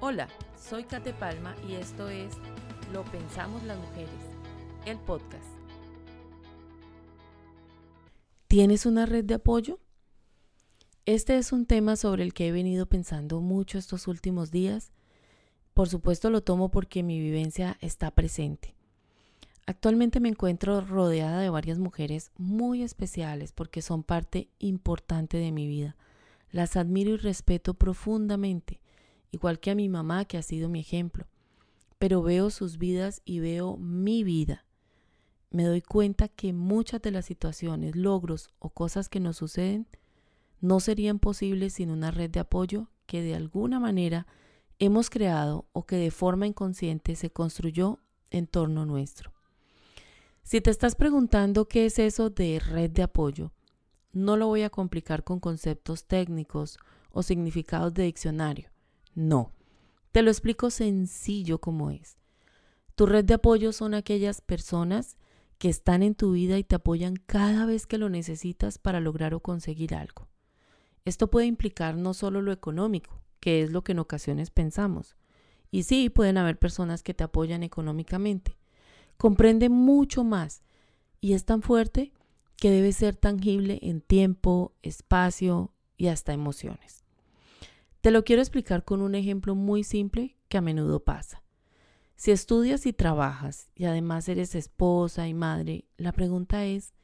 Hola, soy Kate Palma y esto es Lo Pensamos las Mujeres, el podcast. ¿Tienes una red de apoyo? Este es un tema sobre el que he venido pensando mucho estos últimos días. Por supuesto lo tomo porque mi vivencia está presente. Actualmente me encuentro rodeada de varias mujeres muy especiales porque son parte importante de mi vida. Las admiro y respeto profundamente igual que a mi mamá que ha sido mi ejemplo. Pero veo sus vidas y veo mi vida. Me doy cuenta que muchas de las situaciones, logros o cosas que nos suceden no serían posibles sin una red de apoyo que de alguna manera hemos creado o que de forma inconsciente se construyó en torno nuestro. Si te estás preguntando qué es eso de red de apoyo, no lo voy a complicar con conceptos técnicos o significados de diccionario. No, te lo explico sencillo como es. Tu red de apoyo son aquellas personas que están en tu vida y te apoyan cada vez que lo necesitas para lograr o conseguir algo. Esto puede implicar no solo lo económico, que es lo que en ocasiones pensamos. Y sí, pueden haber personas que te apoyan económicamente. Comprende mucho más y es tan fuerte que debe ser tangible en tiempo, espacio y hasta emociones. Te lo quiero explicar con un ejemplo muy simple que a menudo pasa. Si estudias y trabajas y además eres esposa y madre, la pregunta es,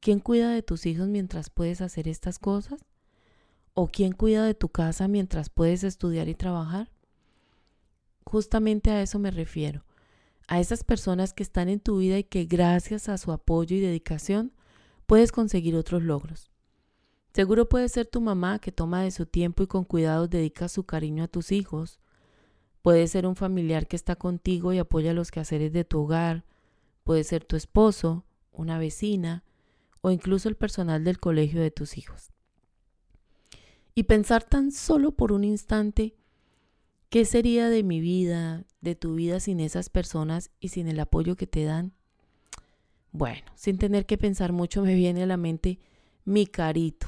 ¿quién cuida de tus hijos mientras puedes hacer estas cosas? ¿O quién cuida de tu casa mientras puedes estudiar y trabajar? Justamente a eso me refiero, a esas personas que están en tu vida y que gracias a su apoyo y dedicación puedes conseguir otros logros. Seguro puede ser tu mamá que toma de su tiempo y con cuidado dedica su cariño a tus hijos. Puede ser un familiar que está contigo y apoya los quehaceres de tu hogar. Puede ser tu esposo, una vecina o incluso el personal del colegio de tus hijos. Y pensar tan solo por un instante, ¿qué sería de mi vida, de tu vida sin esas personas y sin el apoyo que te dan? Bueno, sin tener que pensar mucho me viene a la mente mi carito,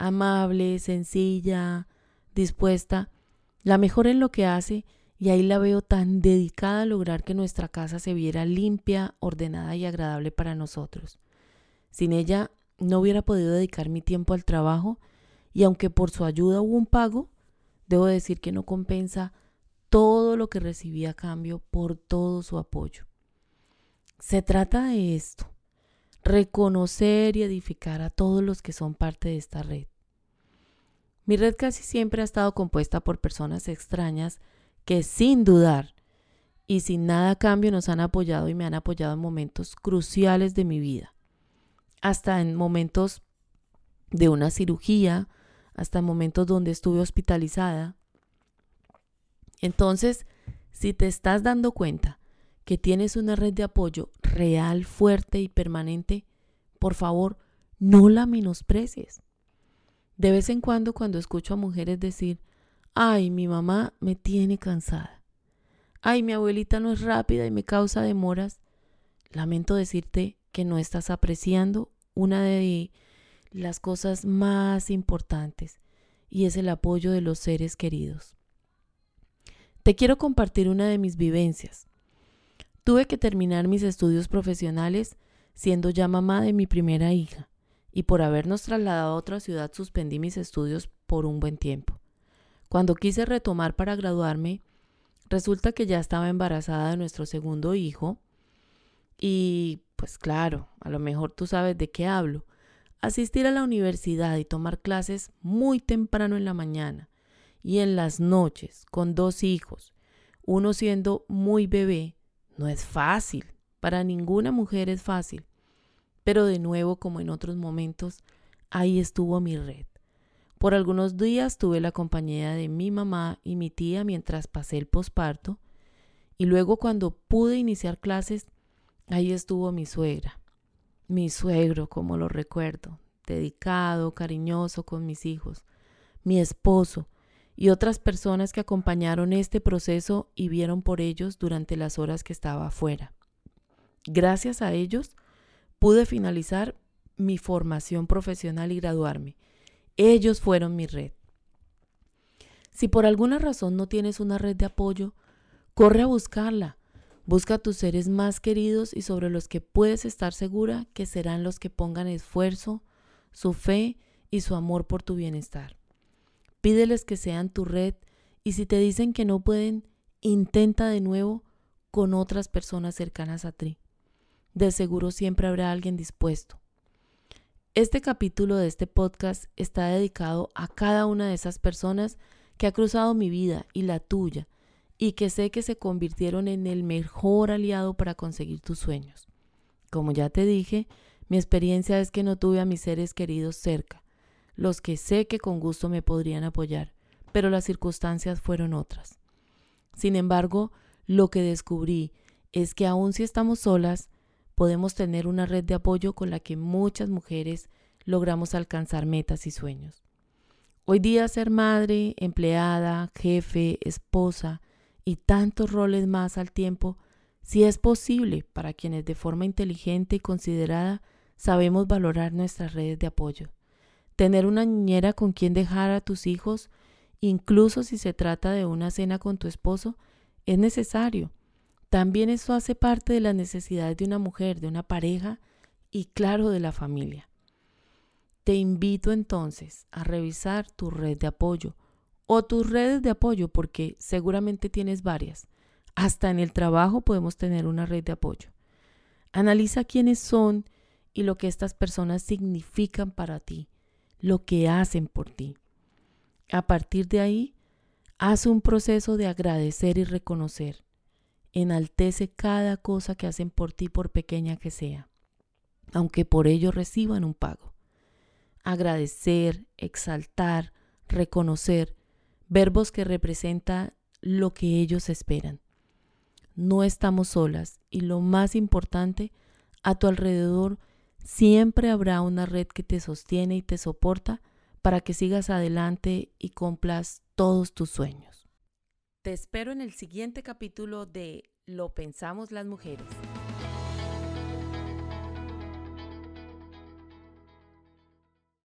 amable, sencilla, dispuesta, la mejor en lo que hace y ahí la veo tan dedicada a lograr que nuestra casa se viera limpia, ordenada y agradable para nosotros. Sin ella no hubiera podido dedicar mi tiempo al trabajo y aunque por su ayuda hubo un pago, debo decir que no compensa todo lo que recibí a cambio por todo su apoyo. Se trata de esto, reconocer y edificar a todos los que son parte de esta red. Mi red casi siempre ha estado compuesta por personas extrañas que sin dudar y sin nada a cambio nos han apoyado y me han apoyado en momentos cruciales de mi vida, hasta en momentos de una cirugía, hasta en momentos donde estuve hospitalizada. Entonces, si te estás dando cuenta que tienes una red de apoyo real, fuerte y permanente, por favor, no la menosprecies. De vez en cuando, cuando escucho a mujeres decir, ay, mi mamá me tiene cansada, ay, mi abuelita no es rápida y me causa demoras, lamento decirte que no estás apreciando una de las cosas más importantes y es el apoyo de los seres queridos. Te quiero compartir una de mis vivencias. Tuve que terminar mis estudios profesionales siendo ya mamá de mi primera hija, y por habernos trasladado a otra ciudad suspendí mis estudios por un buen tiempo. Cuando quise retomar para graduarme, resulta que ya estaba embarazada de nuestro segundo hijo, y pues claro, a lo mejor tú sabes de qué hablo. Asistir a la universidad y tomar clases muy temprano en la mañana y en las noches con dos hijos, uno siendo muy bebé, no es fácil, para ninguna mujer es fácil. Pero de nuevo, como en otros momentos, ahí estuvo mi red. Por algunos días tuve la compañía de mi mamá y mi tía mientras pasé el posparto. Y luego cuando pude iniciar clases, ahí estuvo mi suegra. Mi suegro, como lo recuerdo, dedicado, cariñoso con mis hijos. Mi esposo, y otras personas que acompañaron este proceso y vieron por ellos durante las horas que estaba afuera. Gracias a ellos pude finalizar mi formación profesional y graduarme. Ellos fueron mi red. Si por alguna razón no tienes una red de apoyo, corre a buscarla. Busca a tus seres más queridos y sobre los que puedes estar segura que serán los que pongan esfuerzo, su fe y su amor por tu bienestar. Pídeles que sean tu red y si te dicen que no pueden, intenta de nuevo con otras personas cercanas a ti. De seguro siempre habrá alguien dispuesto. Este capítulo de este podcast está dedicado a cada una de esas personas que ha cruzado mi vida y la tuya y que sé que se convirtieron en el mejor aliado para conseguir tus sueños. Como ya te dije, mi experiencia es que no tuve a mis seres queridos cerca, los que sé que con gusto me podrían apoyar, pero las circunstancias fueron otras. Sin embargo, lo que descubrí es que aun si estamos solas, podemos tener una red de apoyo con la que muchas mujeres logramos alcanzar metas y sueños. Hoy día ser madre, empleada, jefe, esposa y tantos roles más al tiempo, si es posible para quienes de forma inteligente y considerada sabemos valorar nuestras redes de apoyo. Tener una niñera con quien dejar a tus hijos, incluso si se trata de una cena con tu esposo, es necesario también eso hace parte de las necesidades de una mujer, de una pareja y claro de la familia. Te invito entonces a revisar tu red de apoyo o tus redes de apoyo porque seguramente tienes varias. Hasta en el trabajo podemos tener una red de apoyo. Analiza quiénes son y lo que estas personas significan para ti, lo que hacen por ti. A partir de ahí, haz un proceso de agradecer y reconocer. Enaltece cada cosa que hacen por ti, por pequeña que sea, aunque por ello reciban un pago. Agradecer, exaltar, reconocer, verbos que representan lo que ellos esperan. No estamos solas y lo más importante, a tu alrededor siempre habrá una red que te sostiene y te soporta para que sigas adelante y cumplas todos tus sueños. Te espero en el siguiente capítulo de Lo pensamos las mujeres.